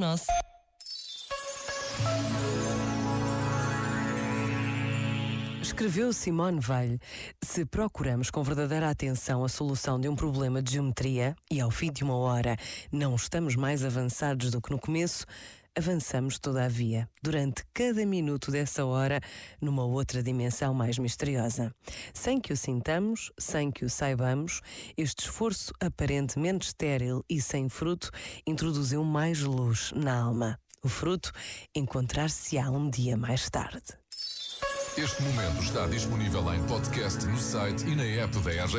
nosso. Escreveu Simone Weil: Se procuramos com verdadeira atenção a solução de um problema de geometria e ao fim de uma hora não estamos mais avançados do que no começo, avançamos todavia, durante cada minuto dessa hora, numa outra dimensão mais misteriosa. Sem que o sintamos, sem que o saibamos, este esforço aparentemente estéril e sem fruto introduziu mais luz na alma. O fruto encontrar-se-á um dia mais tarde. Este momento está disponível em podcast no site e na app da RGF.